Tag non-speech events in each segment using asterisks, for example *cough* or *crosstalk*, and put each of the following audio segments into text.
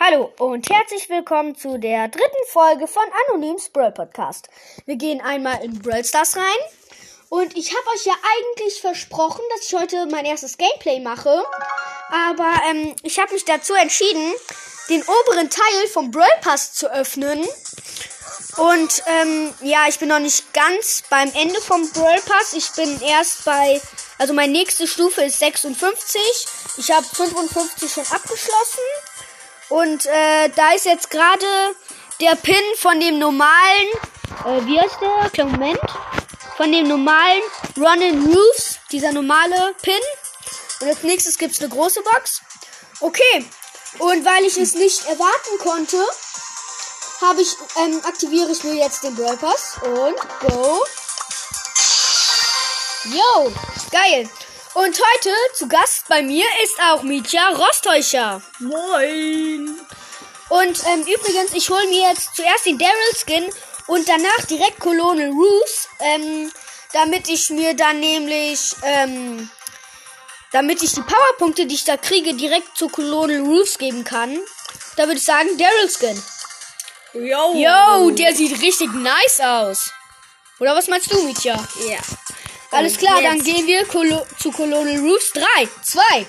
Hallo und herzlich willkommen zu der dritten Folge von Anonyms Brawl Podcast. Wir gehen einmal in Brawl Stars rein und ich habe euch ja eigentlich versprochen, dass ich heute mein erstes Gameplay mache, aber ähm, ich habe mich dazu entschieden, den oberen Teil vom Brawl Pass zu öffnen. Und ähm, ja, ich bin noch nicht ganz beim Ende vom Brawl Pass. Ich bin erst bei, also meine nächste Stufe ist 56. Ich habe 55 schon abgeschlossen. Und äh, da ist jetzt gerade der Pin von dem normalen, äh, wie heißt der? Kleinen Moment. Von dem normalen Ronin Roofs, dieser normale Pin. Und als nächstes gibt's eine große Box. Okay. Und weil ich es nicht erwarten konnte, habe ich, ähm, aktiviere ich mir jetzt den Brawl Pass und go. Yo, geil. Und heute zu Gast bei mir ist auch Mietja Rosttäuscher. Moin! Und ähm, übrigens, ich hole mir jetzt zuerst den Daryl Skin und danach direkt Colonel Roos, ähm, damit ich mir dann nämlich, ähm, damit ich die Powerpunkte, die ich da kriege, direkt zu Colonel Roos geben kann. Da würde ich sagen, Daryl Skin. Yo! Yo, der sieht richtig nice aus. Oder was meinst du, Mietja? Ja. Alles klar, jetzt- dann gehen wir Colo zu Colonel Roofs 3, 2.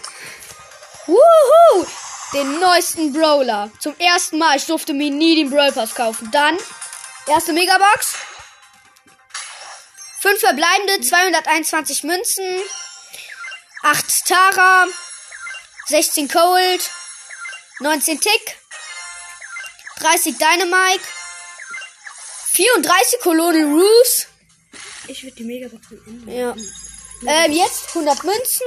Wuhu! Den neuesten Brawler. Zum ersten Mal. Ich durfte mir nie den Brawl Pass kaufen. Dann, erste Megabox. Fünf verbleibende, 221 Münzen. 8 Tara. 16 Cold. 19 Tick. 30 Dynamite. 34 Colonel Roos. Ich würde die Megabox am Ende. Ja. Ähm, jetzt 100 Münzen.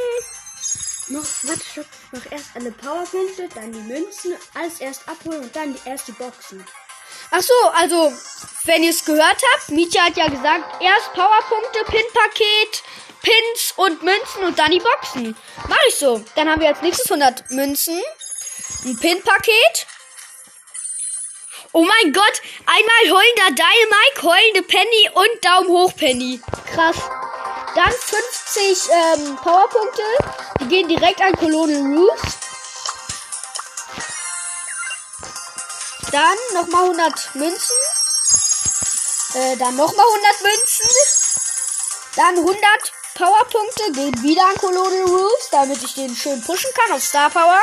Noch, warte, stopp. Noch erst alle Powerpunkte, dann die Münzen, alles erst abholen und dann die erste Boxen. Ach so, also, wenn ihr es gehört habt, Mietja hat ja gesagt, erst Powerpunkte, Pin-Paket, Pins und Münzen und dann die Boxen. Mach ich so. Dann haben wir als nächstes 100 Münzen, ein Pin-Paket. Oh mein Gott, einmal heulender Dynamite, heulende Penny und Daumen hoch Penny. Krass. Dann 50 ähm, Powerpunkte. Die gehen direkt an Colonel Roofs. Dann nochmal 100 Münzen. Äh, dann nochmal 100 Münzen. Dann 100 Powerpunkte gehen wieder an Colonel Roofs, damit ich den schön pushen kann auf Star Power.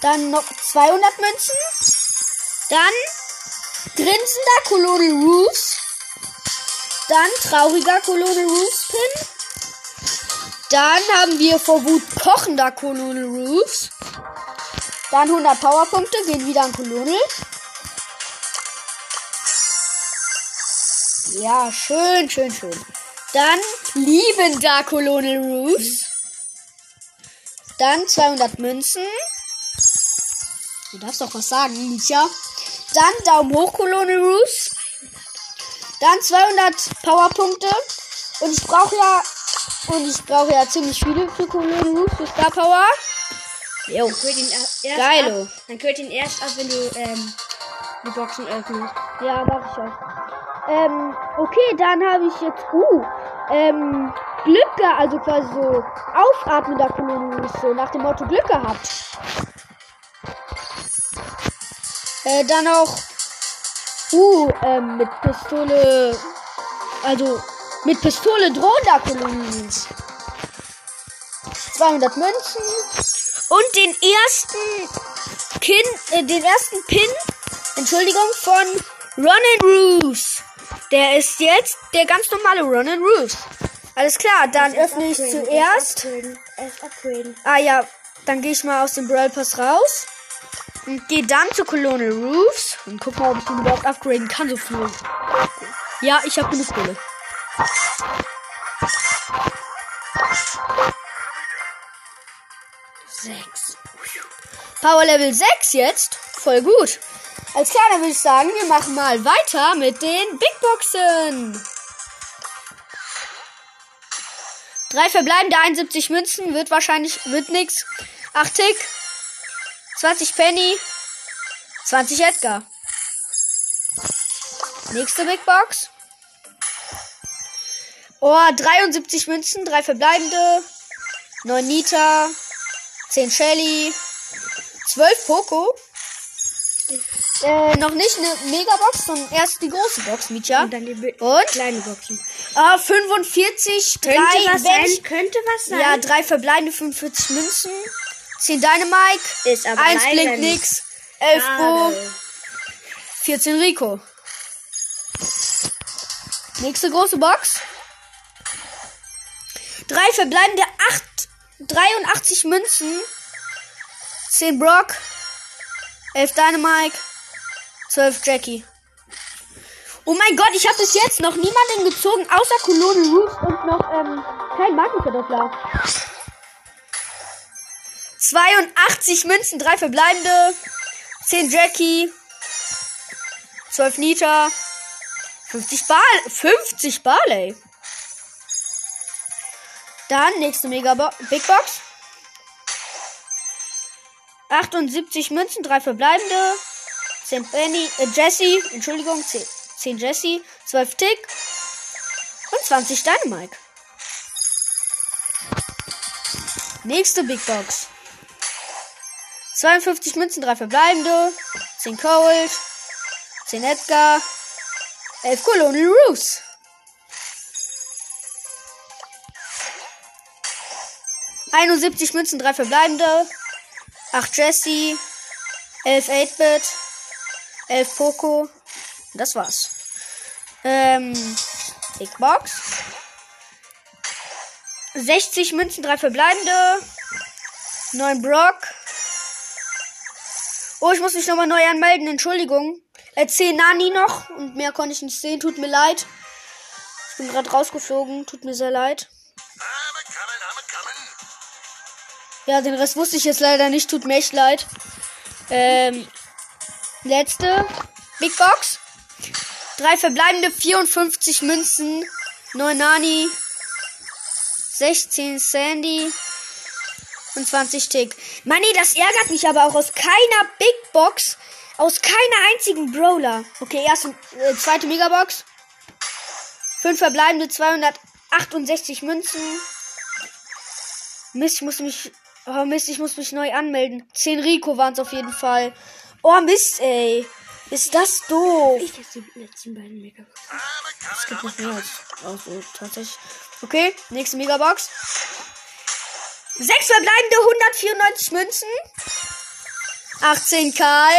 Dann noch 200 Münzen. Dann grinsender Colonel Roofs. Dann trauriger Colonel Roofs Pin. Dann haben wir vor Wut kochender Colonel Roofs. Dann 100 Powerpunkte gehen wieder an Colonel. Ja, schön, schön, schön. Dann liebender Colonel Roofs. Dann 200 Münzen. Du darfst doch was sagen, Micha. Dann Daumen hoch, Colonel Roofs. Dann 200 Powerpunkte. Und ich brauche ja, und ich brauche ja ziemlich viele für Colonel Roofs für Star Power. Jo. Dann könnt ihn erst Geilo. ab, dann könnt ihn erst ab, wenn du ähm, die Boxen öffnest. Ja, mach ich auch. Ähm, okay, dann habe ich jetzt, uh, ähm, Glück gehabt, also quasi so aufatmender Kolonus, so nach dem Motto Glück gehabt. Äh, dann auch, uh, ähm, mit Pistole, also mit Pistole drohender Kolonus. 200 Münzen. Und den ersten Kin, äh, den ersten Pin, Entschuldigung, von Ronin Roos. Der ist jetzt der ganz normale Ronin Roos. Alles klar, dann öffne ich zuerst. Upgraden, upgraden. Ah ja, dann gehe ich mal aus dem Brawl Pass raus. Gehe dann zu Colonel Roofs. Und guck mal, ob ich den überhaupt upgraden kann, so viel. Ja, ich habe genug Kohle. Sechs. Power Level 6 jetzt. Voll gut. Klar, dann würde ich sagen, wir machen mal weiter mit den Big Boxen. Drei verbleibende 71 Münzen wird wahrscheinlich, wird nix. 8 Tick. 20 Penny. 20 Edgar. Nächste Big Box. Oh, 73 Münzen, drei verbleibende. 9 Nita. 10 Shelly, 12 Poco. Äh, noch nicht eine Megabox, sondern erst die große Box, Mietja. Und dann die bi- Und? kleine Boxen. Ah, 45, Könnte drei, was sein, könnte was sein. Ja, drei verbleibende 45 Münzen. 10 Dynamike. Ist aber 1 leider blinkt nix. 11 Bo. Schade. 14 Rico. Nächste große Box. Drei verbleibende 8, 83 Münzen. 10 Brock. 11 Dynamike. 12 Jackie. Oh mein Gott, ich habe bis jetzt noch niemanden gezogen, außer Colonel Roost und noch ähm, kein Markenverdoppler. 82 Münzen, 3 verbleibende. 10 Jackie. 12 Nita. 50 Ball. 50 Barley. Dann nächste Mega Bo Big Box. 78 Münzen, 3 verbleibende. 10 Benny, äh, Jesse, Entschuldigung, 10, 10 Jesse, 12 Tick und 20 Dynamike. Nächste Big Box. 52 Münzen, 3 verbleibende. 10 Cold. 10 Edgar. 11 Colonel Roos. Einundsiebzig Münzen, 3 verbleibende. 8 Jesse. 11 8-Bit. 11 Poco. Das war's. Ähm, Big Box. 60 Münzen, 3 verbleibende. 9 Brock. Oh, ich muss mich nochmal neu anmelden. Entschuldigung. Äh, 10 Nani noch. Und mehr konnte ich nicht sehen. Tut mir leid. Ich bin gerade rausgeflogen. Tut mir sehr leid. Ja, den Rest wusste ich jetzt leider nicht. Tut mir echt leid. Ähm, letzte Big Box. Drei verbleibende 54 Münzen. 9 Nani. 16 Sandy. Und 20 Tick. Mann, nee, das ärgert mich aber auch aus keiner Big Box. Aus keiner einzigen Brawler. Okay, erste, äh, zweite Megabox. Fünf verbleibende 268 Münzen. Mist, ich muss mich. Oh Mist, ich muss mich neu anmelden. 10 Rico waren es auf jeden Fall. Oh Mist, ey. Ist das doof. Ich jetzt die letzten beiden Megaboxen. Es gibt noch mehr als oh, so, tatsächlich. Okay, nächste Megabox. Sechs verbleibende 194 Münzen. 18 Karl.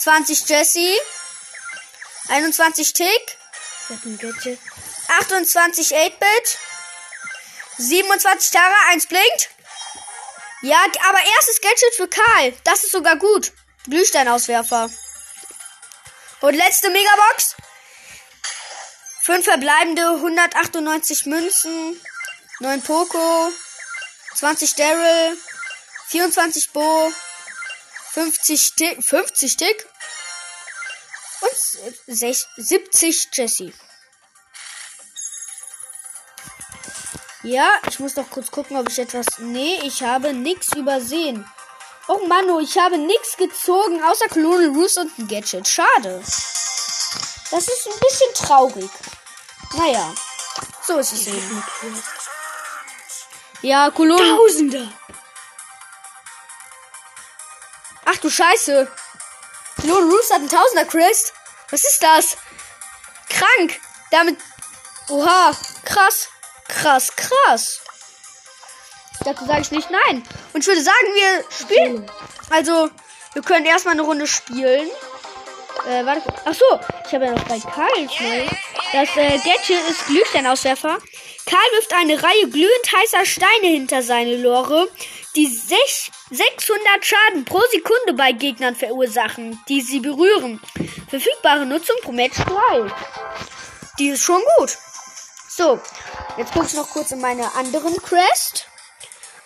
20 Jesse. 21 Tick. Ich hab ein Gadget. 28 8-Bit. 27 Tara, 1 blinkt. Ja, aber erstes Gadget für Karl. Das ist sogar gut. Glühsteinauswerfer. Und letzte Megabox. 5 verbleibende 198 Münzen. 9 Poco. 20 Daryl. 24 Bo. 50 Tick. 50 Tick. Und sech- 70 Jesse. Ja, ich muss noch kurz gucken, ob ich etwas. Nee, ich habe nichts übersehen. Oh Mano, ich habe nichts gezogen, außer Colonel Roos und ein Gadget. Schade. Das ist ein bisschen traurig. Naja, so ist es eben. Ja, Colonel. Tausender! Ach du Scheiße. Colonel Roos hat einen Tausender Crest. Was ist das? Krank. Damit. Oha, krass. Krass, krass. Dazu sage ich nicht nein. Und ich würde sagen, wir spielen. Also, wir können erstmal eine Runde spielen. Äh, warte. Ach so, ich habe ja noch bei Karl schnell. Das äh, Gadget ist Glühsteinauswerfer. Karl wirft eine Reihe glühend heißer Steine hinter seine Lore, die sech- 600 Schaden pro Sekunde bei Gegnern verursachen, die sie berühren. Verfügbare Nutzung pro Match 3. Die ist schon gut. So, jetzt gucke ich noch kurz in meine anderen Quest.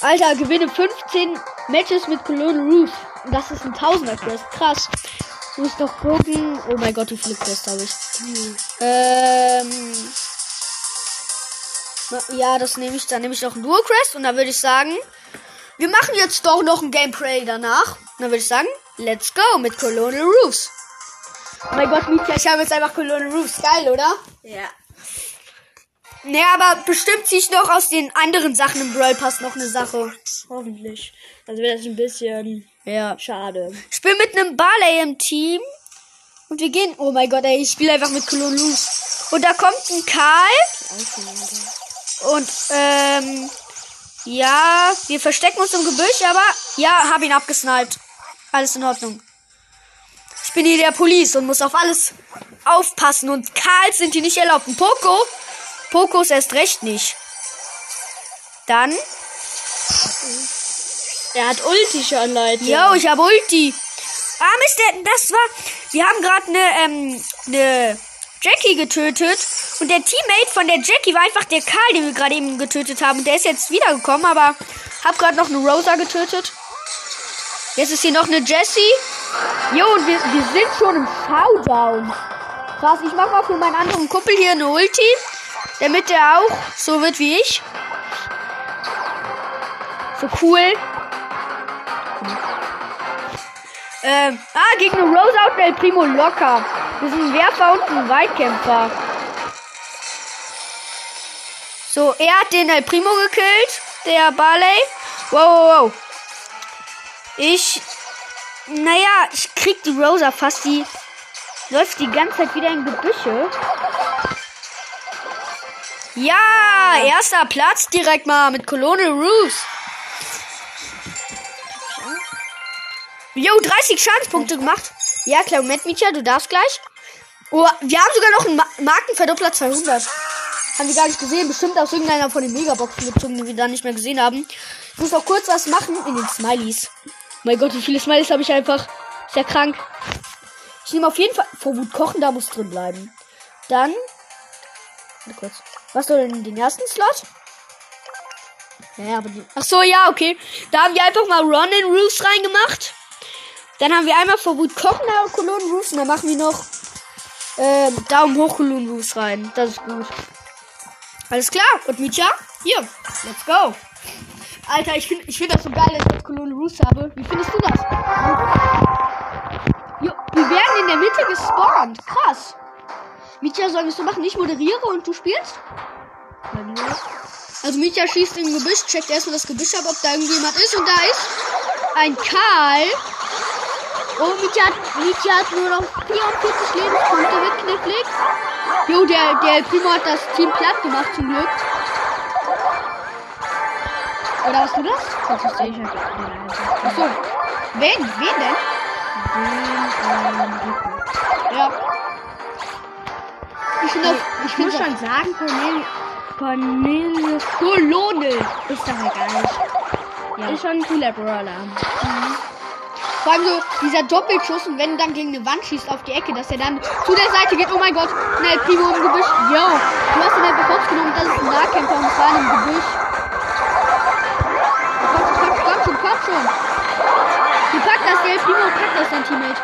Alter, gewinne 15 Matches mit Colonel Ruth. Das ist ein Tausender Quest. Krass. Muss noch gucken. Oh mein Gott, wie viele Quests habe ich? Ähm. na, Ja, das nehme ich. Dann nehme ich noch ein Dual Quest und dann würde ich sagen, wir machen jetzt doch noch ein Gameplay danach. Dann würde ich sagen, let's go mit Colonel Roofs. Oh mein Gott, Mika, ich habe jetzt einfach Colonel Roofs. Geil, oder? Ja. Ne, aber bestimmt ziehe ich noch aus den anderen Sachen im Brawl Pass noch eine Sache. Hoffentlich. Also wäre das ein bisschen Ja. schade. Ich spiele mit einem Barley im Team. Und wir gehen. Oh mein Gott, ey, ich spiele einfach mit Loose. Und da kommt ein Karl. Und, ähm. Ja, wir verstecken uns im Gebüsch, aber. Ja, hab ihn abgesniped. Alles in Ordnung. Ich bin hier der Police und muss auf alles aufpassen. Und Karls sind hier nicht erlaubt. Und Poco. Ist erst recht nicht. Dann. Er hat Ulti schon, Leute. Yo, ich habe Ulti. Ah, Mist, das war. Wir haben gerade eine, ähm, eine Jackie getötet. Und der Teammate von der Jackie war einfach der Karl, den wir gerade eben getötet haben. Und der ist jetzt wiedergekommen, aber hab gerade noch eine Rosa getötet. Jetzt ist hier noch eine Jessie. Jo, und wir, wir sind schon im Showdown. Krass, ich mach mal für meinen anderen Kumpel hier eine Ulti. Damit der auch so wird wie ich. So cool. Ähm, ah, gegen eine Rosa und El Primo locker. Wir sind ein Werfer und ein Weitkämpfer. So, er hat den El Primo gekillt, der Barley. Wow, wow, wow. Ich, naja, ich krieg die Rosa fast, die läuft die ganze Zeit wieder in Gebüsche. Ja, erster Platz direkt mal mit Colonel Roos. Jo, 30 Schadenspunkte gemacht. Ja, klar, Moment, Micha, du darfst gleich. Oh, wir haben sogar noch einen Ma Markenverdoppler 200. Haben wir gar nicht gesehen. Bestimmt aus irgendeiner von den Megaboxen gezogen, die wir dann nicht mehr gesehen haben. Ich muss noch kurz was machen in den Smileys. Mein Gott, wie viele Smileys habe ich einfach. Ist ja krank. Ich nehme auf jeden Fall. Vor Wut kochen, da muss drin bleiben. Dann. Kurz. Was soll denn den ersten Slot? Ja, aber die. Ach so, ja, okay. Da haben wir einfach mal Ron in Roofs reingemacht. Dann haben wir einmal vor Wut kochen, da Cologne Roofs. Und dann machen wir noch ähm, Daumen hoch Cologne Roofs rein. Das ist gut. Alles klar. Und Micha? Hier. Let's go. Alter, ich finde ich find das so geil, dass ich jetzt Cologne Roofs habe. Wie findest du das? Jo, wir werden in der Mitte gespawnt. Krass. Sollen wir es so machen? Ich moderiere und du spielst? Also Micha schießt im Gebüsch, checkt erstmal das Gebüsch ab, ob da irgendjemand ist. Und da ist ein Karl. Oh, Micha hat, Micha hat nur noch 44 Lebenspunkte, wird knifflig. Jo, der, der Primo hat das Team platt gemacht, zum Glück. Oder hast du das? Das ist sicher. Achso. Wen? Wen denn? Ja. Ich finde das, ich Ich muss schon sagen, Cornel Cornelius Kolonel. ist doch egal. Ja. Ist schon ein cooler Brawler. Vor allem so dieser Doppelschuss und wenn du dann gegen eine Wand schießt auf die Ecke, dass er dann zu der Seite geht. Oh mein Gott, schnell Primo im Gebüsch. Yo, du hast ihn einfach rausgenommen. Das ist ein Nahkämpfer und zwar im Gebüsch. Komm, komm, komm schon, komm schon. Du packst das, der Primo packt das, dein Teammate.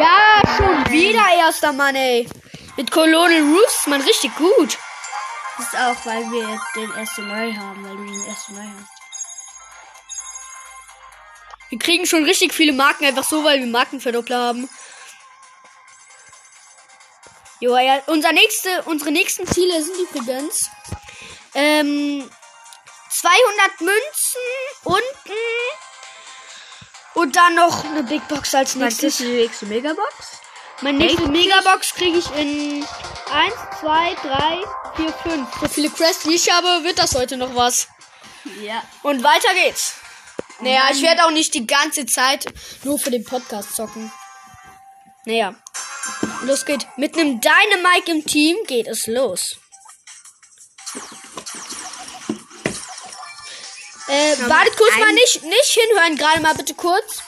Ja, schon wieder erster Mann, ey. Mit Colonel Roos, man richtig gut. Das ist auch, weil wir den ersten neu haben, weil du den ersten neu hast. Wir kriegen schon richtig viele Marken einfach so, weil wir Markenverdoppler haben. Jo, ja, unser nächste, unsere nächsten Ziele sind übrigens ähm, 200 Münzen unten und dann noch eine Big Box als Was ist nächstes. die nächste Megabox? Meine nächste Megabox kriege ich in 1, 2, 3, 4, 5. So viele Quests wie ich habe, wird das heute noch was. Ja. Und weiter geht's. Naja, ich werde auch nicht die ganze Zeit nur für den Podcast zocken. Naja. Los geht. Mit einem Dynamike im Team geht es los. Äh, wartet kurz mal nicht, nicht hinhören, gerade mal bitte kurz.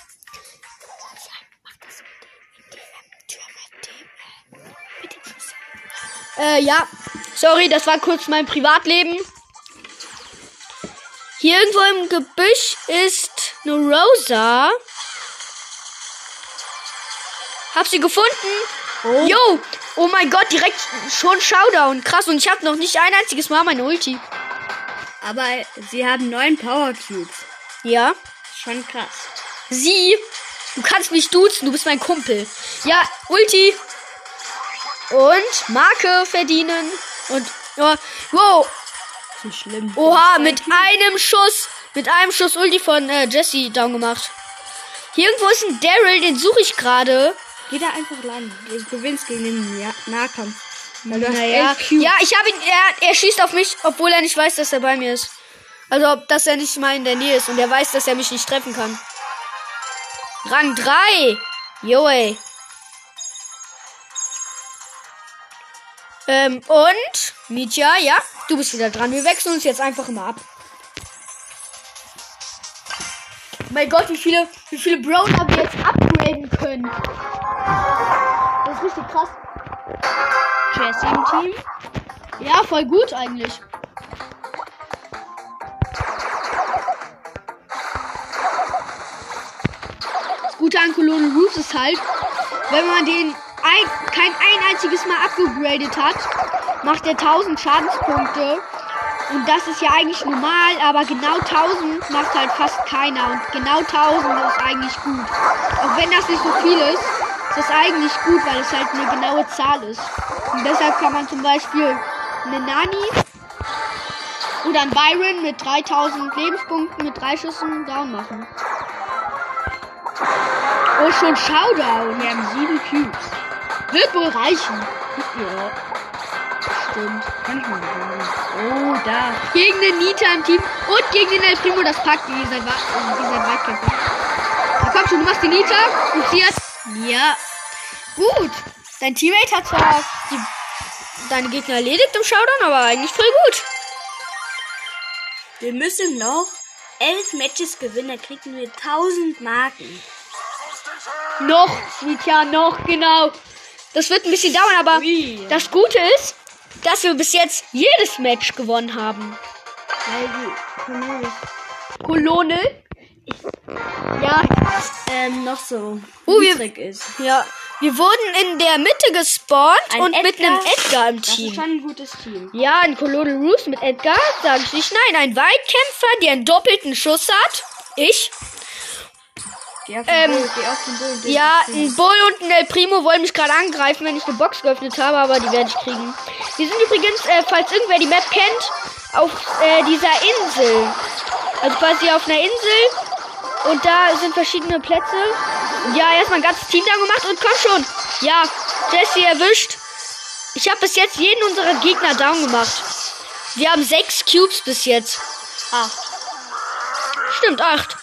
Äh, ja. Sorry, das war kurz mein Privatleben. Hier irgendwo im Gebüsch ist eine Rosa. Hab sie gefunden. Oh. Yo, oh mein Gott, direkt schon Showdown. Krass, und ich habe noch nicht ein einziges Mal meine Ulti. Aber sie haben neun Power Cubes. Ja. Schon krass. Sie, du kannst mich duzen, du bist mein Kumpel. Ja, Ulti. Und Marke verdienen. Und Oh, wow. Ist nicht schlimm. Oha, mit einem Schuss, mit einem Schuss Ulti von äh, Jesse down gemacht. Hier irgendwo ist ein Daryl, den suche ich gerade. Geh da einfach lang. Du gewinnst gegen den ja Nahkampf. Weil du hast Naja, ja, ich habe ihn, er, er schießt auf mich, obwohl er nicht weiß, dass er bei mir ist. Also, ob- dass er nicht mal in der Nähe ist und er weiß, dass er mich nicht treffen kann. Rang 3. Jo, ey. Ähm, und, Mietja, ja, du bist wieder dran. Wir wechseln uns jetzt einfach mal ab. Mein Gott, wie viele, wie viele Brawler wir jetzt upgraden können. Das ist richtig krass. Jesse im Team. Ja, voll gut eigentlich. Das Gute an Colonel Roofs ist halt, wenn man den ein, kein ein einziges Mal abgegradet hat, macht er 1000 Schadenspunkte. Und das ist ja eigentlich normal, aber genau 1000 macht halt fast keiner. Und genau 1000 ist eigentlich gut. Auch wenn das nicht so viel ist, ist das eigentlich gut, weil es halt eine genaue Zahl ist. Und deshalb kann man zum Beispiel eine Nani oder ein Byron mit 3000 Lebenspunkten mit drei Schüssen down machen. Oh, schon Showdown. Wir haben sieben Cubes. Wird wohl reichen. Ja, Stimmt. manchmal. Oh, da. Gegen den Nita im Team und gegen den El Primo das wa- äh, ihr seid Weitkämpfer. Na komm schon, du machst die Nita und sie hat. Ja. Gut. Dein Teammate hat zwar die, deine Gegner erledigt im Showdown, aber eigentlich voll gut. Wir müssen noch elf Matches gewinnen, dann kriegen wir 1000 Marken. Noch, Nita, noch, genau. Das wird ein bisschen dauern, aber Ui. das Gute ist, dass wir bis jetzt jedes Match gewonnen haben. Weil die Cornelis Kolonel? Ja, ähm, noch so Oh, wir- ist. ja. Wir wurden in der Mitte gespawnt Ein und mit Edgar. einem Edgar im Das ist Team. schon ein gutes Team. Ja, ein Colonel Roos mit Edgar, sage ich nicht. Nein, ein Weitkämpfer, der einen doppelten Schuss hat. Ich. Geh auf den Ähm, Bull, geh auf den Bull. geh Ja, ein Bull und ein El Primo wollen mich gerade angreifen, wenn ich eine Box geöffnet habe, aber die werde ich kriegen. Wir sind übrigens, äh, falls irgendwer die Map kennt, auf äh, dieser Insel. Also quasi auf einer Insel. Und da sind verschiedene Plätze. Ja, erstmal ein ganzes Team da gemacht und komm schon. Ja, Jesse erwischt. Ich habe bis jetzt jeden unserer Gegner down gemacht. Wir haben sechs Cubes bis jetzt. Acht. Stimmt, acht.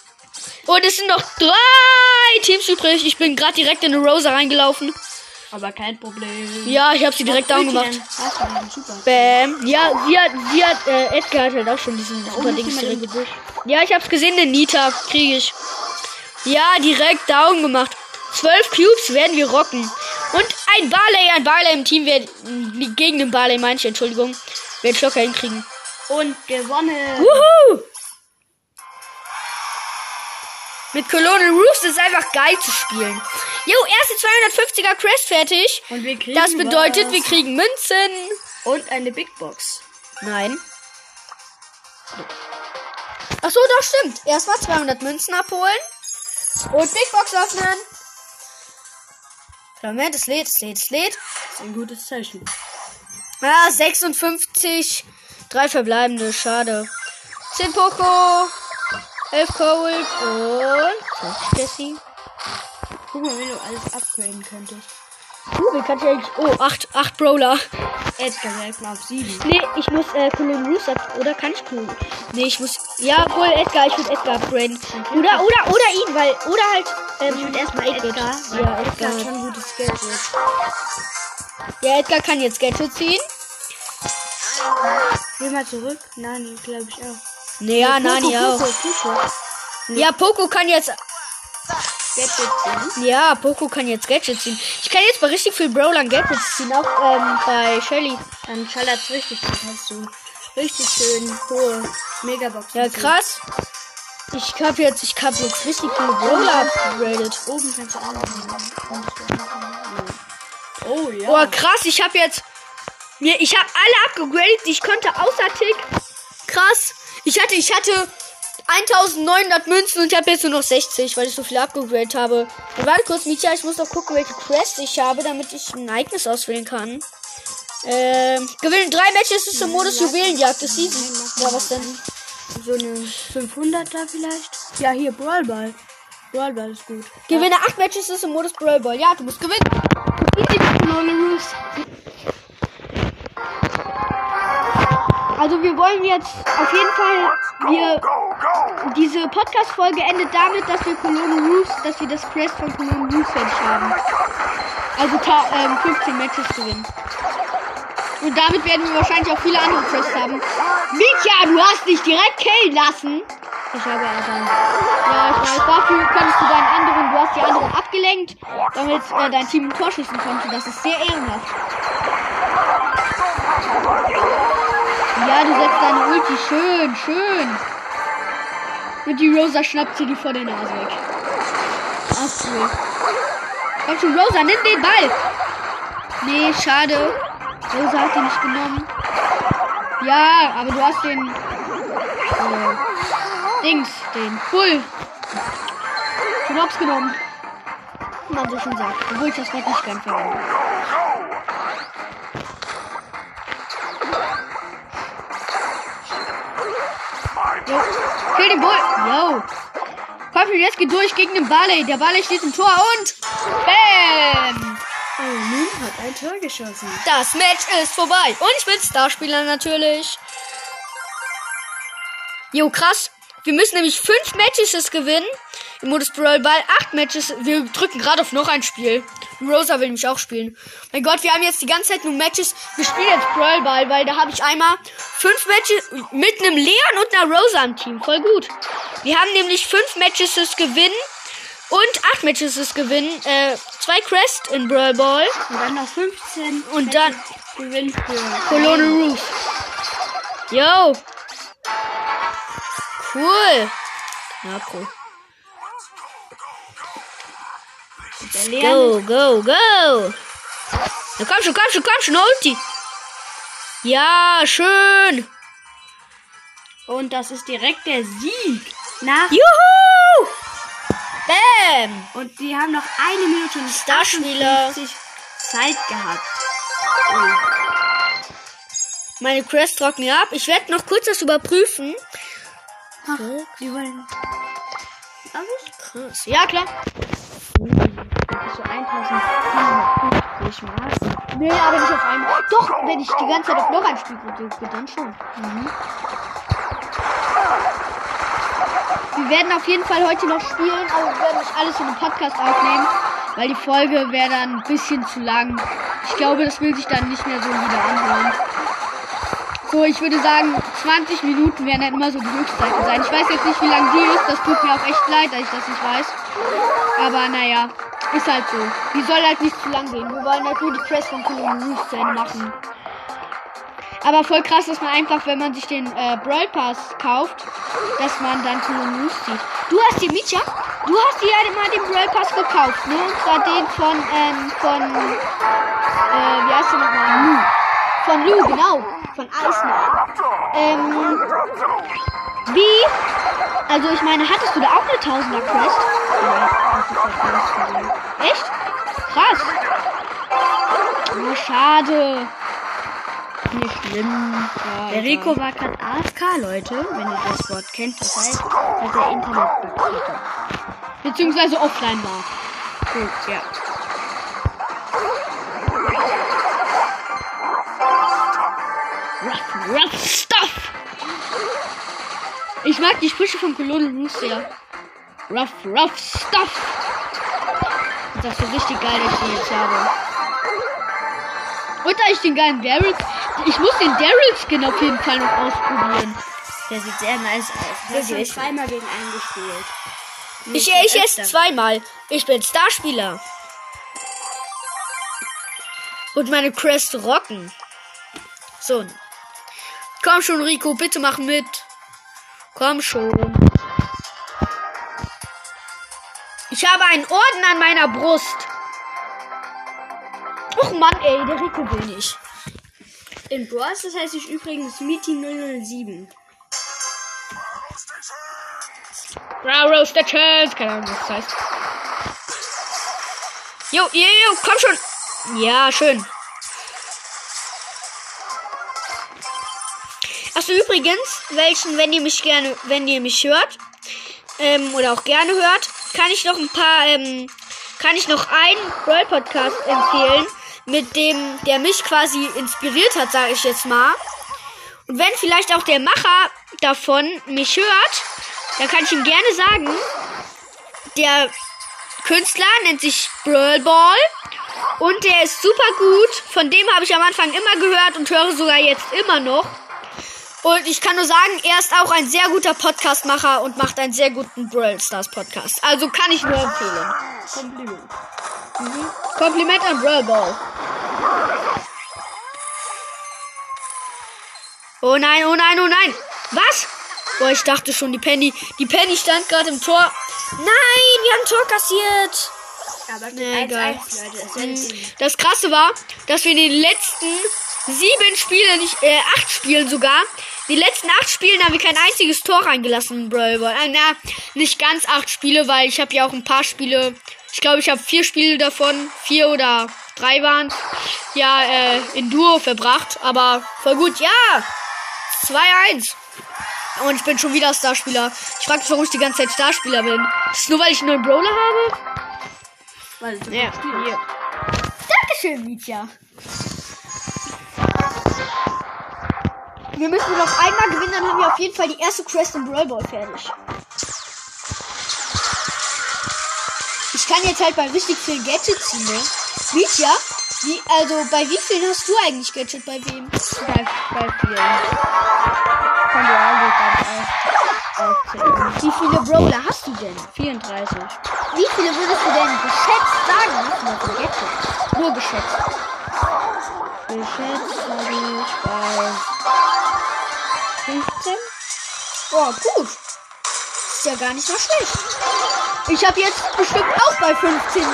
Und es sind noch drei Teams übrig. Ich bin gerade direkt in eine Rosa reingelaufen. Aber kein Problem. Ja, ich habe sie direkt down gemacht. Super? Bäm. Ja, sie hat, sie hat, äh, Edgar hat halt auch schon diesen super oben ist Dings direkt. Ja, ich hab's gesehen, den Nita kriege ich. Ja, direkt down gemacht. Zwölf Cubes werden wir rocken. Und ein Barley, ein Barley im Team wird, gegen den Barley meine ich, Entschuldigung, wird locker hinkriegen. Und gewonnen. Wuhu! Mit Colonel Roofs ist einfach geil zu spielen. Jo, erste 250er Crest fertig. Und wir kriegen Das bedeutet, was. wir kriegen Münzen. Und eine Big Box. Nein. Ach so, doch stimmt. Erstmal 200 Münzen abholen. Und Big Box öffnen. Moment, es lädt, es lädt, es lädt. Das ist ein gutes Zeichen. Ah, 56. Drei verbleibende, schade. 10 Poco. 11 Cold und 20 Jesse. Guck mal, wenn du alles upgraden könntest. Uh, wie kann ich eigentlich... Oh, 8, 8 Brawler. Edgar direkt mal auf 7. Nee, ich muss äh, Colin Roos ab... Oder kann ich Colin... Nee, ich muss... Ja, wohl Edgar. Ich würde Edgar upgraden. Oder, oder, oder ihn, weil... Oder halt... Ähm, Ich würde erstmal Edgar. Edgar. Ja, Edgar hat schon gutes Geld. Ja, Edgar kann jetzt Gadget ziehen. Geh mal zurück. Nani, glaube ich auch. Nee, ja, Nani Poco, auch. Poco, Poco. Ja, Poco kann jetzt... Gadget ziehen. Ja, Poco kann jetzt Gadget ziehen. Ich kann jetzt bei richtig viel Brawlern Gadgets ziehen. Auch ähm, bei Shelly. Dann schallert's richtig. Du richtig schön hohe Megaboxen Ja, krass. Ich hab jetzt, ich hab jetzt richtig viele Brawler upgradet. Oben kannst du alle Oh ja. Boah, krass, ich hab jetzt. Mir, ich hab alle abgegradet, die ich konnte, außer Tick. Krass. Ich hatte, ich hatte 1900 Münzen und ich habe jetzt nur noch 60, weil ich so viel abgegradet habe. Und warte kurz, Micha, ich muss noch gucken, welche Quest ich habe, damit ich ein Ereignis auswählen kann. Ähm, gewinnen drei Matches ist im Modus Juwelenjagd. Das easy. Ja, was denn? So eine 500er vielleicht. Ja, hier Brawlball. Brawlball ist gut. Gewinne acht Matches ist im Modus Brawl Ball. Ja, du musst gewinnen. Also wir wollen jetzt auf jeden Fall wir diese Podcast Folge endet damit, dass wir Cologne Roofs, dass wir das Crest von Cologne Roofs haben. Also ähm, 15 Matches gewinnen. Und damit werden wir wahrscheinlich auch viele andere Crests haben. Mietja, du hast dich direkt killen lassen. Ich habe aber. Ja, ich weiß, dafür konntest du deinen anderen, du hast die anderen abgelenkt, damit äh, dein Team ein Tor schießen konnte. Das ist sehr ehrenhaft. Ja, du setzt deine Ulti. Schön, schön. Und die Rosa schnappt sie die vor der Nase weg. Ach, cool. Komm schon, Rosa, nimm den Ball. Nee, schade. Rosa hat den nicht genommen. Ja, aber du hast den. Äh, Dings, den Bull. Schon hops genommen. Man so schon sagt. Obwohl ich das Wort nicht gern verwende. Jo. Kill den Bull. Yo. Schon, jetzt geht durch gegen den Barley. Der Barley steht im Tor und. Bam! Oh, Moon hat ein Tor geschossen. Das Match ist vorbei. Und ich bin Starspieler natürlich. Jo, krass. Wir müssen nämlich fünf Matches gewinnen. Im Modus Brawl Ball. Acht Matches. Wir drücken gerade auf noch ein Spiel. Rosa will nämlich auch spielen. Mein Gott, wir haben jetzt die ganze Zeit nur Matches. Wir spielen jetzt Brawl Ball, weil da habe ich einmal fünf Matches mit einem Leon und einer Rosa im Team. Voll gut. Wir haben nämlich fünf Matches gewinnen. Und acht Matches gewinnen. Äh, zwei Crest in Brawl Ball. Und dann noch 15. Und dann Gewinn für. Colonel Roof. Yo. Cool. Ja, cool. Go, go, go. Na komm schon, komm schon, komm schon, Ulti. Ja, schön. Und das ist direkt der Sieg. Nach. Juhu. Bam. Und sie haben noch eine Minute und Starspieler. 58 Zeit gehabt. Meine Crest trocknen ab. Ich werde noch kurz das überprüfen. Ach, sie wollen. Krass. Ja, klar. So 1450 Maß. Nee, aber nicht auf einmal. Doch, wenn ich die ganze Zeit auf noch ein Spiel drücke, dann schon. Mhm. Wir werden auf jeden Fall heute noch spielen, aber wir werden nicht alles in den Podcast aufnehmen, weil die Folge wäre dann ein bisschen zu lang. Ich glaube, das will sich dann nicht mehr so wieder anhören. So, ich würde sagen, 20 Minuten werden dann immer so die Höchstzeit sein. Ich weiß jetzt nicht, wie lang die ist. Das tut mir auch echt leid, dass ich das nicht weiß. Aber naja, ist halt so. Die soll halt nicht zu lang gehen. Wir wollen halt nur die Press von Colin Ende machen. Aber voll krass, dass man einfach, wenn man sich den äh, Brawl Pass kauft, dass man dann Colin Roos zieht. Du hast die Micha? Du hast dir ja mal den Brawl Pass gekauft, ne? Und zwar den von, ähm, von, äh, wie heißt der nochmal? Lu. Von Lu, genau. Von Iceman. Ähm, wie? Also ich meine, hattest du da auch eine Tausender Quest? Verloren. Echt? Krass. Oh, schade. Nicht schlimm. Ja, Der Rico war gerade AFK, Leute. Wenn ihr das Wort kennt, das heißt, dass er Internet hatte. Beziehungsweise offline war. Gut, ja. Rough stuff. Ich mag die Sprüche von Colonel Roos sehr. Rough, rough stuff. Das ist so richtig geil, dass ich die jetzt habe. Und da ich den geilen Daryl. Ich muss den Daryl-Skin auf jeden Fall noch ausprobieren. Der sieht sehr nice aus. Ich habe zweimal gegen einen gespielt. Ich, ich erst öfter. zweimal. Ich bin Starspieler. Und meine Crest rocken. So. Komm schon, Rico, bitte mach mit. Komm schon. Ich habe einen Orden an meiner Brust. Och Mann, ey, der Rico will nicht. In Brawl das heißt ich übrigens Meeting 007. Brow Roast der Chance. Keine Ahnung, was das heißt. Jo, jo, jo, komm schon. Ja, schön. Achso, übrigens, welchen, wenn ihr mich gerne, wenn ihr mich hört, ähm, oder auch gerne hört, kann ich noch ein paar, ähm, kann ich noch einen Brawl Podcast empfehlen, mit dem, der mich quasi inspiriert hat, sage ich jetzt mal. Und wenn vielleicht auch der Macher davon mich hört, dann kann ich ihm gerne sagen, der Künstler nennt sich Brawl Ball und der ist super gut. Von dem habe ich am Anfang immer gehört und höre sogar jetzt immer noch. Und ich kann nur sagen, er ist auch ein sehr guter Podcastmacher und macht einen sehr guten Brawl Stars Podcast. Also kann ich nur empfehlen. Kompliment. Mhm. Kompliment an Brawl Ball. Oh nein, oh nein, oh nein. Was? Boah, ich dachte schon, die Penny. Die Penny stand gerade im Tor. Nein, wir haben ein Tor kassiert. Aber Nee, egal. 1-1, Leute. Das sie. Das krasse war, dass wir in den letzten sieben Spielen, nicht, äh, acht Spielen sogar, die letzten acht Spielen haben wir kein einziges Tor reingelassen in Brawl Ball. Äh, na, nicht ganz acht Spiele, weil ich habe ja auch ein paar Spiele, ich glaube, ich habe vier Spiele davon, vier oder drei waren, ja, äh, in Duo verbracht. Aber voll gut, ja! 2-1. Und ich bin schon wieder Starspieler. Ich frage mich, warum ich die ganze Zeit Starspieler bin. Das ist nur, weil ich einen neuen Brawler habe? Weil sie Ja, hier. Dankeschön, Mietja. Wir müssen noch einmal gewinnen, dann haben wir auf jeden Fall die erste Quest im Brawl Ball fertig. Ich kann jetzt halt bei richtig vielen Gadgets ziehen, ne? Mietja, wie, also bei wie vielen hast du eigentlich Gadget? Bei wem? bei, bei vielen. Kann dir also ganz aufzählen. Wie viele Brawler hast du denn? 34. Wie viele würdest du denn geschätzt sagen? Du Gadgets? Nur geschätzt. Geschätzt habe ich bei 15. Oh, gut. Ist ja gar nicht so schlecht. Ich habe jetzt bestimmt auch bei 15 äh,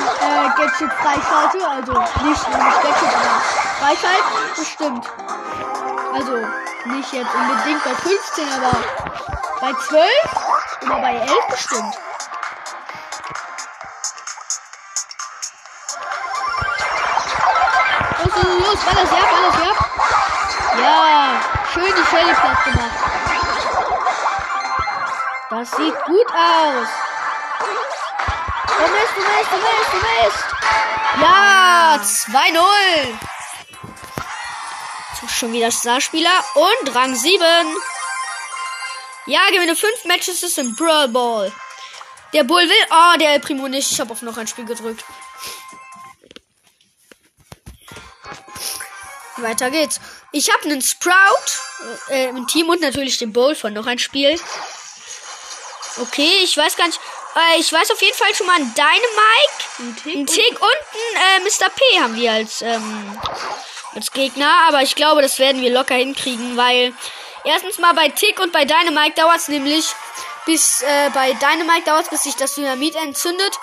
Gadget Freischalte. Also nicht, nicht Gadget, aber Freischalten bestimmt. Also nicht jetzt unbedingt bei 15, aber bei 12 oder bei 11 bestimmt. Los, los, los, alles ja, alles ja. Ja, schön die Shelly platt gemacht. Das sieht gut aus. Du Mist, du Mist, du Mist, du Mist. Ja, 2-0. So, Schon wieder Starspieler und Rang 7. Ja, gewinne 5 Matches im Brawl Ball. Der Bull will. Oh, der El Primo nicht. Ich habe auf noch ein Spiel gedrückt. Weiter geht's. Ich habe einen Sprout äh, im Team und natürlich den Bull von noch ein Spiel. Okay, ich weiß gar nicht. Äh, ich weiß auf jeden Fall schon mal einen Dynamike, Ein Tick. einen Tick und einen äh, Mr. P haben wir als, ähm, als Gegner. Aber ich glaube, das werden wir locker hinkriegen, weil erstens mal bei Tick und bei Dynamike dauert es nämlich bis, äh, bei Dynamike dauert es, bis sich das Dynamit entzündet.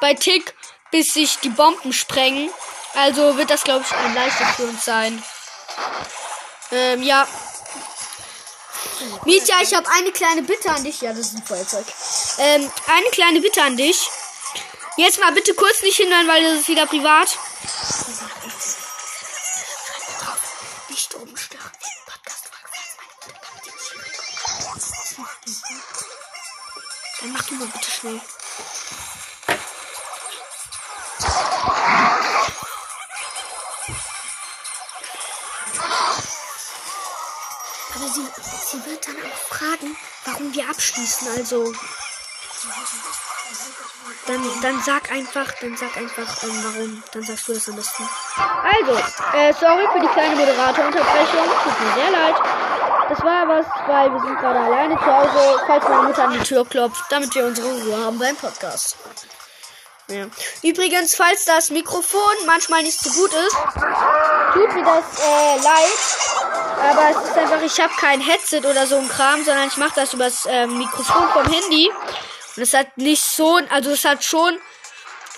Bei Tick, bis sich die Bomben sprengen. Also wird das, glaube ich, ein leichtes für uns sein. Ähm, ja. Mietja, ich habe eine kleine Bitte an dich. Ja, das ist ein Feuerzeug. Ähm, eine kleine Bitte an dich. Jetzt mal bitte kurz nicht hindern, weil das ist wieder privat. Abschließen. Also. Dann, dann sag einfach, dann sag einfach, ähm, warum. Dann sagst du das am besten. Also, äh, sorry für die kleine Moderatorunterbrechung. Tut mir sehr leid. Das war was, weil wir sind gerade alleine zu Hause, falls meine Mutter an die Tür klopft, damit wir unsere Ruhe haben beim Podcast. Ja. Übrigens, falls das Mikrofon manchmal nicht so gut ist, tut mir das äh, leid. Aber es ist einfach, ich habe kein Headset oder so ein Kram, sondern ich mache das übers ähm, Mikrofon vom Handy. Und es hat nicht so, also es hat schon,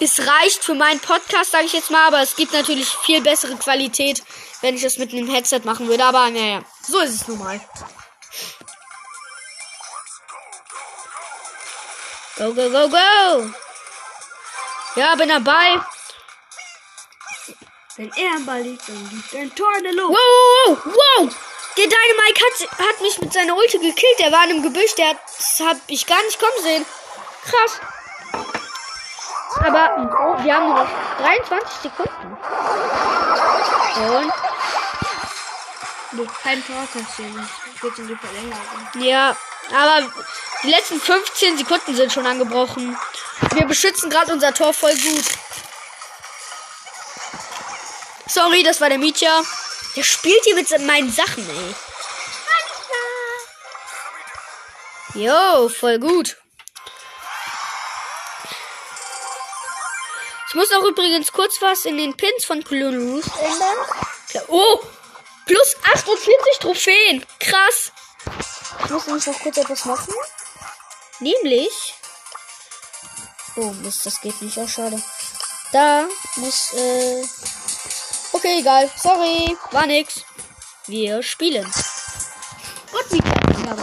es reicht für meinen Podcast, sage ich jetzt mal, aber es gibt natürlich viel bessere Qualität, wenn ich das mit einem Headset machen würde. Aber naja, so ist es nun mal. Go, go, go, go! Ja, bin dabei. Wenn er am Ball liegt, dann liegt ein Tor in der Luft. Wow, wow, wow! Der Dynamite hat, hat mich mit seiner Ulti gekillt. Der war in einem Gebüsch. Der hat, das hab ich gar nicht kommen sehen. Krass. Aber wir haben nur noch 23 Sekunden. Und Nee, kein Tor kassieren. geht's in die Verlängerung. Ja, aber die letzten 15 Sekunden sind schon angebrochen. Wir beschützen gerade unser Tor voll gut. Sorry, das war der Mietja. Der spielt hier mit meinen Sachen, ey. Jo, voll gut. Ich muss auch übrigens kurz was in den Pins von Cologne Roost ändern. Oh, plus 48 Trophäen. Krass. Ich muss nämlich noch kurz etwas machen. Nämlich. Oh Mist, das geht nicht. Oh, schade. Da muss, äh. Okay, egal. Sorry. War nix. Wir spielen. Und wieder.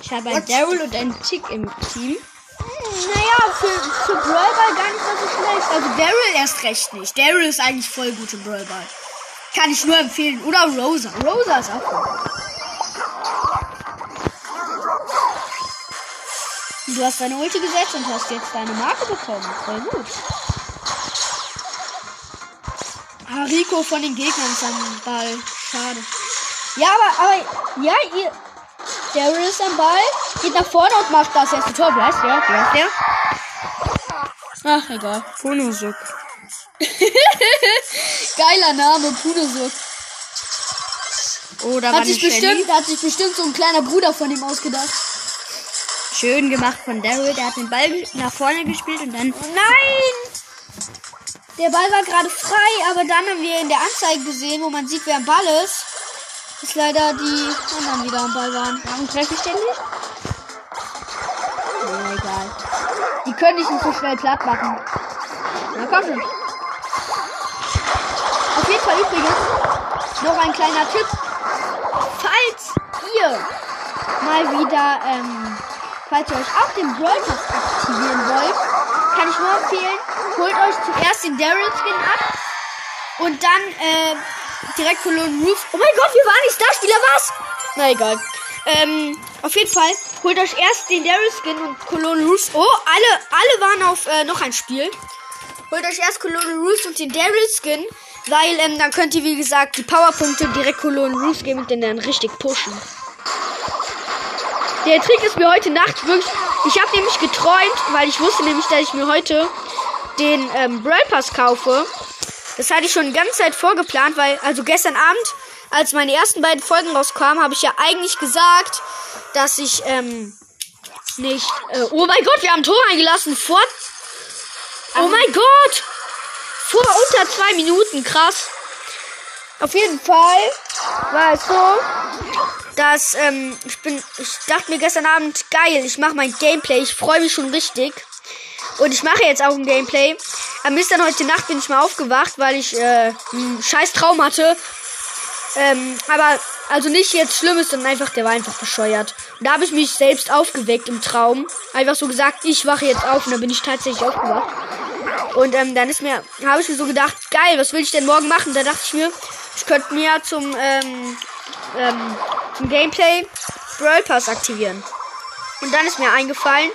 Ich habe einen Daryl und einen Tick im Team. Naja, für, für Brawlball gar nicht mal so schlecht. Also Daryl erst recht nicht. Daryl ist eigentlich voll gut im Brawlball. Kann ich nur empfehlen. Oder Rosa. Rosa ist auch gut. Du hast deine Ulti gesetzt und hast jetzt deine Marke bekommen. Voll gut. Ah, Rico von den Gegnern ist am Ball. Schade. Ja, aber, aber, ja, ihr. Daryl ist am Ball, geht nach vorne und macht das erste Tor. Wie heißt der? Heißt der? Ach, egal. Punosuk. *laughs* Geiler Name, Punosuk. Oh, da Hat sich bestimmt, hat sich bestimmt so ein kleiner Bruder von ihm ausgedacht. Schön gemacht von Daryl. Der hat den Ball nach vorne gespielt und dann. Nein! Der Ball war gerade frei, aber dann haben wir in der Anzeige gesehen, wo man sieht, wer am Ball ist, dass leider die anderen wieder am Ball waren. Warum treffe ich den nicht? Nee, egal. Die können dich nicht so schnell platt machen. Na komm schon. Auf jeden Fall übrigens noch ein kleiner Tipp. Falls ihr mal wieder, ähm, falls ihr euch auch den Brawl Pass aktivieren wollt, kann ich nur empfehlen, holt euch zuerst den Daryl Skin ab und dann, äh, direkt Cologne Roof. Oh mein Gott, wir waren nicht da, Spieler, was? Na egal. Ähm, auf jeden Fall, holt euch erst den Daryl Skin und Cologne Roost. Oh, alle, alle waren auf äh, noch ein Spiel. Holt euch erst Cologne Roost und den Daryl Skin, weil ähm, dann könnt ihr, wie gesagt, die Powerpunkte direkt Cologne Roost geben und den dann richtig pushen. Der Trick ist mir heute Nacht wirklich. Ich habe nämlich geträumt, weil ich wusste nämlich, dass ich mir heute den ähm, Brawl Pass kaufe. Das hatte ich schon die ganze Zeit vorgeplant, weil, also gestern Abend, als meine ersten beiden Folgen rauskamen, habe ich ja eigentlich gesagt, dass ich, ähm, nicht, äh, oh mein Gott, wir haben Tor eingelassen, vor, oh mein Gott, vor unter zwei Minuten, krass. Auf jeden Fall war es so, dass, ähm, ich bin, ich dachte mir gestern Abend, geil, ich mache mein Gameplay, ich freue mich schon richtig. Und ich mache jetzt auch ein Gameplay. Am Mist dann heute Nacht bin ich mal aufgewacht, weil ich äh, einen scheiß Traum hatte. Ähm, aber also nicht jetzt Schlimmes, sondern einfach, der war einfach bescheuert. Und da habe ich mich selbst aufgeweckt im Traum. Einfach so gesagt, ich wache jetzt auf und dann bin ich tatsächlich aufgewacht. Und ähm, dann ist mir, habe ich mir so gedacht, geil, was will ich denn morgen machen? Da dachte ich mir, ich könnte mir zum, ähm, ähm, zum Gameplay Brawl Pass aktivieren. Und dann ist mir eingefallen,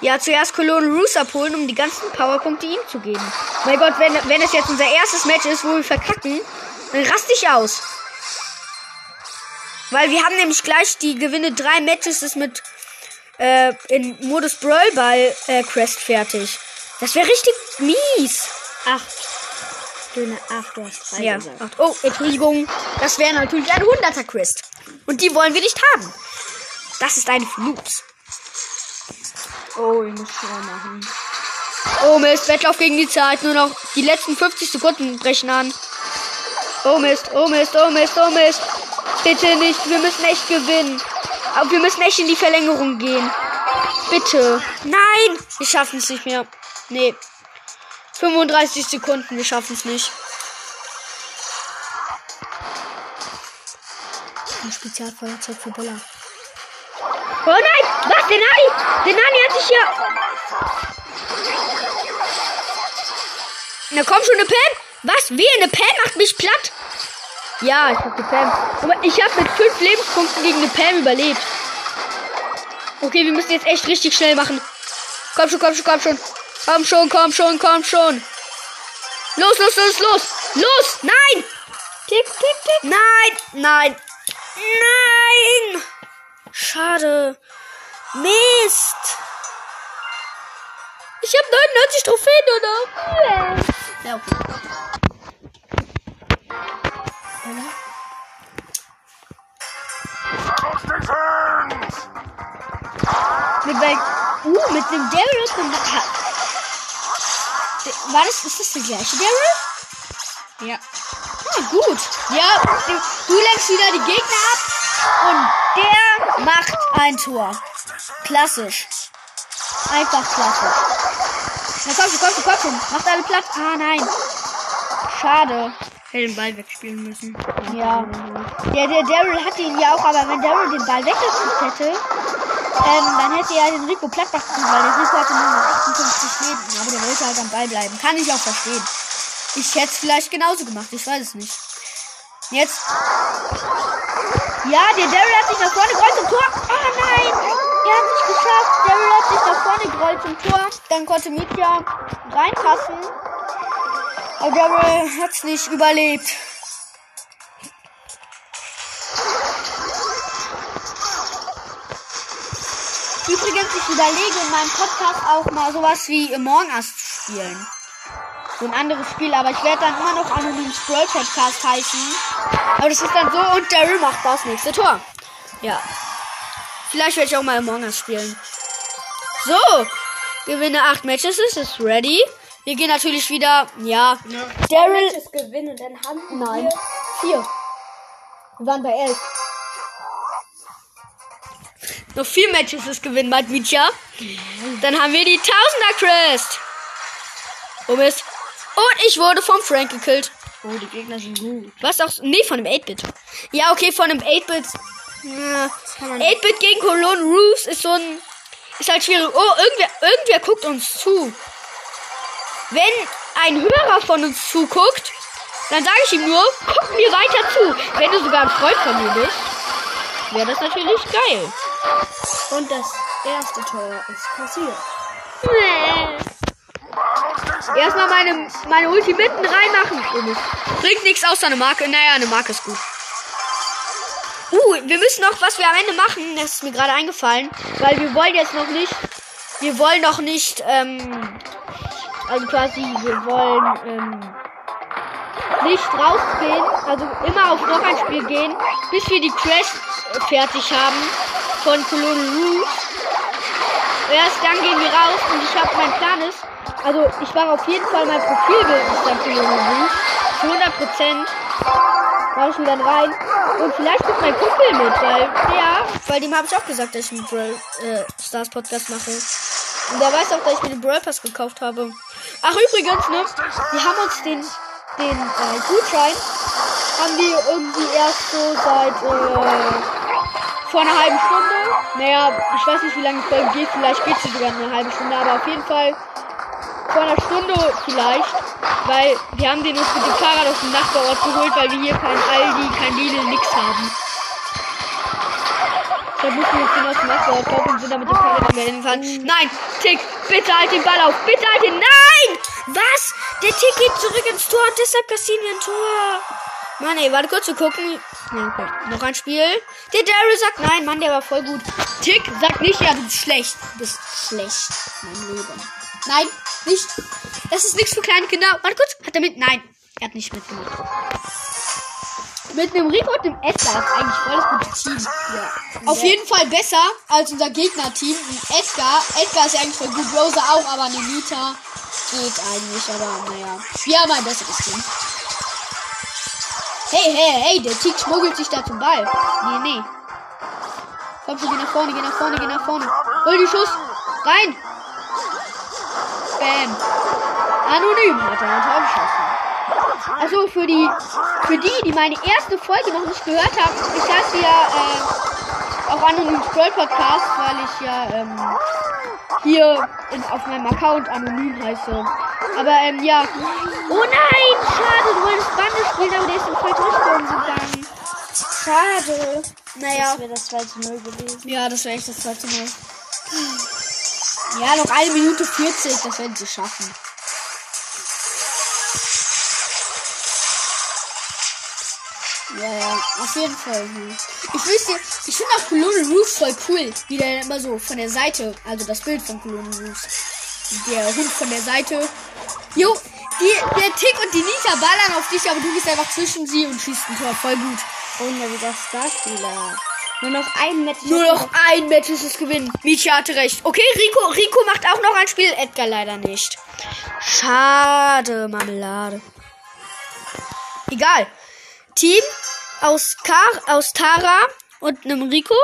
ja, zuerst Cologne Roos abholen, um die ganzen Powerpunkte ihm zu geben. Mein Gott, wenn, wenn es jetzt unser erstes Match ist, wo wir verkacken, dann raste ich aus. Weil wir haben nämlich gleich die Gewinne drei Matches ist mit äh, in Modus Brawl Ball äh, Quest fertig. Das wäre richtig mies. Acht. Döne, acht, du hast drei Ja. gesagt. Oh, Entschuldigung. Das wäre natürlich eine 100er Quest. Und die wollen wir nicht haben. Das ist für Noobs. Oh, ich muss schon machen. Oh Mist, Wettlauf gegen die Zeit. Nur noch die letzten 50 Sekunden brechen an. Oh Mist, oh Mist, oh Mist, oh Mist. Bitte nicht, wir müssen echt gewinnen. Aber wir müssen echt in die Verlängerung gehen. Bitte. Nein, wir schaffen es nicht mehr. Nee. 35 Sekunden, wir schaffen es nicht. Ein Spezialfeuerzeug für Boller. Oh nein! Was? Der Nani! Der Nani hat sich hier. Na komm schon, eine Pam. Was? Wie? Eine Pam macht mich platt. Ja, ich hab die Pam. Aber ich habe mit fünf Lebenspunkten gegen eine Pam überlebt. Okay, wir müssen jetzt echt richtig schnell machen. Komm schon, komm schon, komm schon. Komm schon, komm schon, komm schon. Los, los, los, los. Los! Nein! Tick, tick, tick. Nein! Nein! Nein! Schade. Mist! Ich habe 99 Trophäen, oder? Ja. Mit wel uh, mit dem Daryl und dem ha War das, ist das der gleiche Daryl? Ja. Ah, gut. Ja, du, lenkst wieder die Gegner ab und der macht ein Tor. Klassisch. Einfach klassisch. Na komm schon, komm schon, komm schon. Macht alle Platz. Ah, nein. Schade. Hätte den Ball wegspielen müssen. Ja. Ja, der Daryl hatte ihn ja auch, aber wenn Daryl den Ball weggekriegt hätte, ähm, dann hätte er den Rico platt machen weil der Rico hatte nur noch 58 Leben. Aber der wollte halt am Ball bleiben. Kann ich auch verstehen. Ich hätte es vielleicht genauso gemacht. Ich weiß es nicht. Jetzt. Ja, der Daryl hat sich nach vorne gerollt zum Tor. Ah, nein. Er hat sich geschafft. Daryl hat sich nach vorne gerollt zum Tor. Dann konnte Mitya reinpassen. Aber Daryl hat es nicht überlebt. Ich überlege in meinem Podcast auch mal sowas wie Among Us zu spielen. So ein anderes Spiel, aber ich werde dann immer noch anonym Scroll Podcast heißen. Aber das ist dann so und Daryl macht das nächste Tor. Ja. Vielleicht werde ich auch mal Among Us spielen. So. Gewinne 8 Matches, ist es ready. Wir gehen natürlich wieder, ja. Daryl. Matches gewinnen dann haben Nein. wir Vier. Wir waren bei elf. Noch vier Matches ist gewinnen, meint Micha. Dann haben wir die Tausender Crest. Oh Mist. Und ich wurde vom Frank gekillt. Oh, die Gegner sind gut. Was auch. Nee, von dem 8-Bit. Ja, okay, von dem 8-Bit. Ja. 8-Bit gegen Cologne Roofs ist so ein. Ist halt schwierig. Oh, irgendwer, irgendwer guckt uns zu. Wenn ein Hörer von uns zuguckt, dann sage ich ihm nur, guck mir weiter zu. Wenn du sogar ein Freund von mir bist, wäre das natürlich geil. Und das erste Tor ist passiert. Erstmal meine, meine Ulti mitten reinmachen. Bringt nichts außer eine Marke. Naja, eine Marke ist gut. Uh, wir müssen noch, was wir am Ende machen, das ist mir gerade eingefallen, weil wir wollen jetzt noch nicht, wir wollen noch nicht, ähm, also quasi, wir wollen, ähm, nicht rausgehen, also immer auf noch ein Spiel gehen, bis wir die Quest fertig haben von Colonel Rouge. Erst dann gehen wir raus und ich habe, mein Plan ist, also ich mache auf jeden Fall mein Profilbild ist dann Colonel Rouge, zu 100 Prozent, mache ich ihn dann rein und vielleicht kommt mein Kumpel mit, weil, ja, weil dem habe ich auch gesagt, dass ich einen Brawl äh, Stars Podcast mache. Und der weiß auch, dass ich mir den Brawl Pass gekauft habe. Ach, übrigens, ne, wir haben uns den, den äh, Gutschein, haben wir irgendwie erst so seit, äh, vor einer halben Stunde. Naja, ich weiß nicht, wie lange die Folge geht. Vielleicht geht sie sogar eine halbe Stunde, aber auf jeden Fall vor einer Stunde vielleicht. Weil wir haben den uns mit dem Fahrrad aus dem Nachbarort geholt, weil wir hier kein Aldi, kein Lidl, nix haben. Deshalb mussten wir uns den aus dem Nachbarort kaufen und sind dann mit dem Fahrrad wieder hingefahren. Nein, Tick, bitte halt den Ball auf. Bitte halt den. Nein! Was? Der Tick geht zurück ins Tor und deshalb kassieren wir ein Tor. Mann, ey, warte kurz zu gucken. Ja, okay. Noch ein Spiel. Der Daryl sagt nein, Mann, der war voll gut. Tick sagt nicht, ja, du bist schlecht. Du bist schlecht. Mein Leben. Nein, nicht. Das ist nichts für kleine Kinder. Warte kurz. Hat er mit? Nein. Er hat nicht mitgemacht. Mit dem Rico und dem Edgar ist eigentlich voll das gute Team. Ja. Auf jeden Fall besser als unser Gegnerteam. Edgar. Edgar ist ja eigentlich voll gut. Rosa auch, aber Nenita geht eigentlich. Aber naja. Wir haben ein besseres Team. Hey, hey, hey, der Tick schmuggelt sich da zum Ball. Nee, nee. Komm schon, geh nach vorne, geh nach vorne, geh nach vorne. Hol die Schuss. Rein. Bam. Anonym hat er ein Tor geschossen. Also für die, für die, die meine erste Folge noch nicht gehört haben, ich heiße ja äh, auch Anonym Scroll Podcast, weil ich ja ähm, hier in, auf meinem Account anonym heiße. Aber ähm, ja. Oh nein, schade, du wolltest Bande spielen, aber der ist in falsche Richtung gegangen. Schade. Naja. Das wäre das 2 zu 0 gewesen. Ja, das wäre echt das 2 zu 0. Ja, noch eine Minute 40, das werden sie schaffen. Auf jeden Fall. Ich wüsste, ich finde auch Colonel Roos voll cool, wie der immer so von der Seite, also das Bild von Colonel Roos. Der Hund von der Seite. Jo, die, der Tick und die Nita ballern auf dich, aber du bist einfach zwischen sie und schießt ein Tor. Voll gut. Und ja wieder Starspieler. Nur noch ein Match. Nur noch ein Match ist es gewinnen. Mietje hatte recht. Okay, Rico, Rico macht auch noch ein Spiel. Edgar leider nicht. Schade, Marmelade. Egal. Team aus, Kar aus Tara und einem Rico.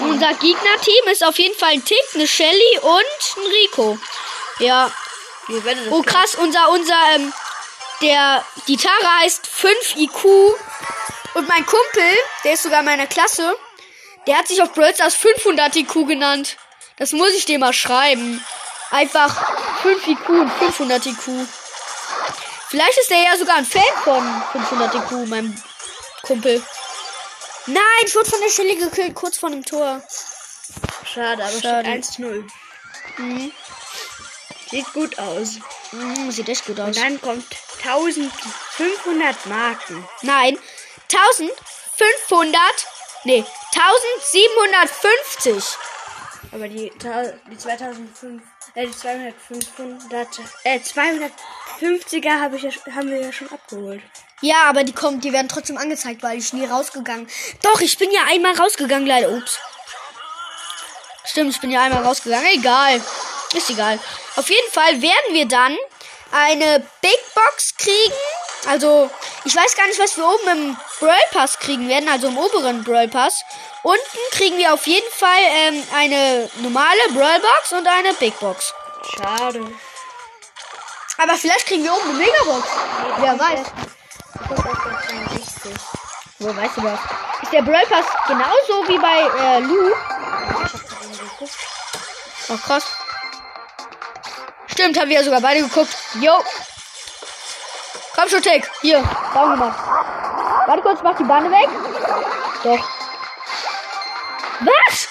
Unser Gegnerteam ist auf jeden Fall ein Tick, eine Shelly und ein Rico. Ja. Oh krass, unser, unser, ähm, der, die Tara heißt 5 IQ. Und mein Kumpel, der ist sogar in meiner Klasse, der hat sich auf Brawl Stars 500 IQ genannt. Das muss ich dir mal schreiben. Einfach 5 IQ und 500 IQ. Vielleicht ist der ja sogar ein Fan von 500 IQ, meinem Kumpel. Nein, ich wurde von der Stelle gekillt, kurz vor dem Tor. Schade, aber Schade. steht 1 zu 0. Mhm. Sieht gut aus. Mhm, sieht echt gut aus. Und dann kommt 1500 Marken. Nein, 1500, nee, 1750. Aber die, die 2005, äh, die 2500, äh, 250er habe ich ja, haben wir ja schon abgeholt. Ja, aber die kommen, die werden trotzdem angezeigt, weil ich nie rausgegangen. Doch, ich bin ja einmal rausgegangen, leider. Ups. Stimmt, ich bin ja einmal rausgegangen. Egal. Ist egal. Auf jeden Fall werden wir dann eine Big Box kriegen. Also, ich weiß gar nicht, was wir oben im Brawl Pass kriegen werden, also im oberen Brawl Pass. Unten kriegen wir auf jeden Fall ähm, eine normale Brawl Box und eine Big Box. Schade. Aber vielleicht kriegen wir oben eine Megabox. Wer weiß. Kommt auf der 62. Wo weißt du das? Ist der Brawl Pass genauso wie bei äh? Ich geguckt. Oh, krass. Stimmt, haben wir ja sogar beide geguckt. Jo. Komm schon, Tick. Hier, Daumen gemacht. Warte kurz, mach die Bande weg. Doch. Was?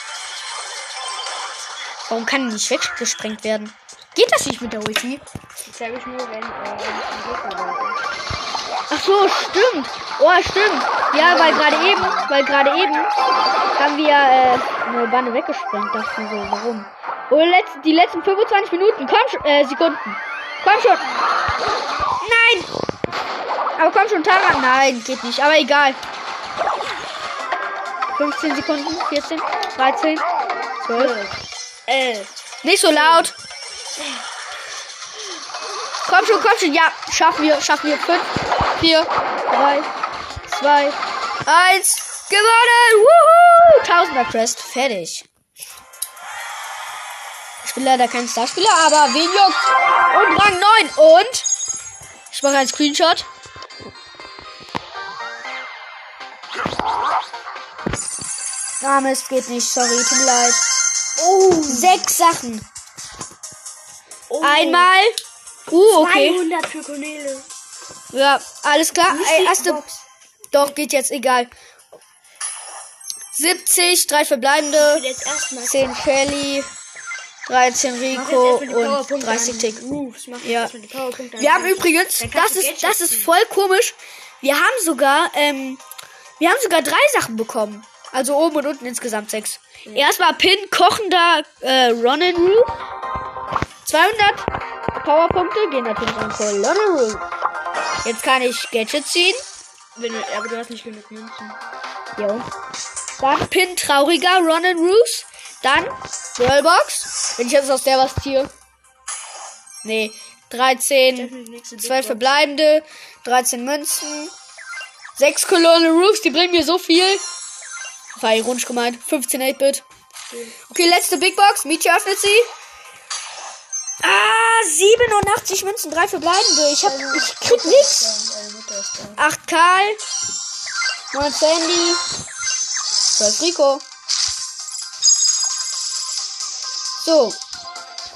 Warum kann die nicht weggesprengt werden? Geht das nicht mit der Ulti? Das habe ich nur, wenn, äh, Ach so, stimmt. Oh, stimmt. Ja, weil gerade eben, weil gerade eben haben wir äh, eine Bande weggesprengt. Dachte ich so, warum? Oh, letz, die letzten 25 Minuten. Komm schon, äh, Sekunden. Komm schon. Nein. Aber komm schon, Tara. Nein, geht nicht. Aber egal. 15 Sekunden, 14, 13, 12. Äh, Nicht so laut. Komm schon, komm schon. Ja, schaffen wir, schaffen wir. 5, 4, 3, 2, 1. Gewonnen! Wuhu! Tausender Crest. Fertig. Ich bin leider kein Starspieler, aber wen juckt? Und Rang 9. Und? Ich mache einen Screenshot. Ah, Mist, geht nicht. Sorry, tut mir leid. Oh, sechs Sachen. oh, Einmal. Uh, okay. 200 für Cornele. Ja, alles klar. Ey, erste. Box. Doch, geht jetzt, egal. 70, drei Ich verbleibende, will jetzt erstmal 10 Shelly, 13 Mach Rico und Powerpunkte 30 an. Tick. Mach Ja. Wir haben übrigens, das ist, das ist voll komisch. Wir haben sogar, ähm, wir haben sogar drei Sachen bekommen. Also oben und unten insgesamt sechs. Erstmal Pin, kochender äh, Ronin Roo. 200 Powerpunkte gehen natürlich an Colonel Roo. Jetzt kann ich Gadget ziehen. Wenn aber du hast nicht genug Münzen. Jo. Dann Pin trauriger Ronin Roos. Dann Brawlbox. Wenn ich jetzt aus der was ziehe. Nee. 13, Öffne die nächste Big zwei Box. verbleibende, 13 Münzen, 6 Colonel Roofs, die bringen mir so viel. War ironisch gemeint. 15 8-Bit. Okay, letzte Big Box. Mietje öffnet sie. Ah, 87 Münzen, 3 verbleibende. Ich hab, ich krieg da. 8 Karl, 9 Sandy, 12 Rico. So.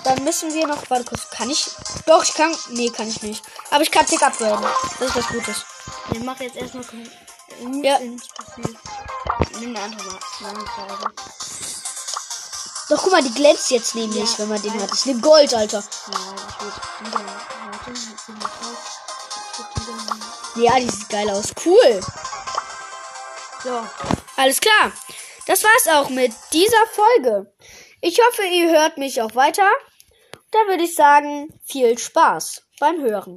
Dann müssen wir noch. Warte kurz. Kann ich. Doch, ich kann. Nee, kann ich nicht. Aber ich kann Tick upgraden. Das ist was Gutes. Ich mache jetzt erstmal Ja. Nimm eine andere Mal. Doch, guck mal, die glänzt jetzt nämlich, Ja. wenn man den hat. Ich nehme Gold, Alter. Ja, die sieht geil aus. Cool. So. Alles klar. Das war's auch mit dieser Folge. Ich hoffe, ihr hört mich auch weiter. Da würde ich sagen, viel Spaß beim Hören.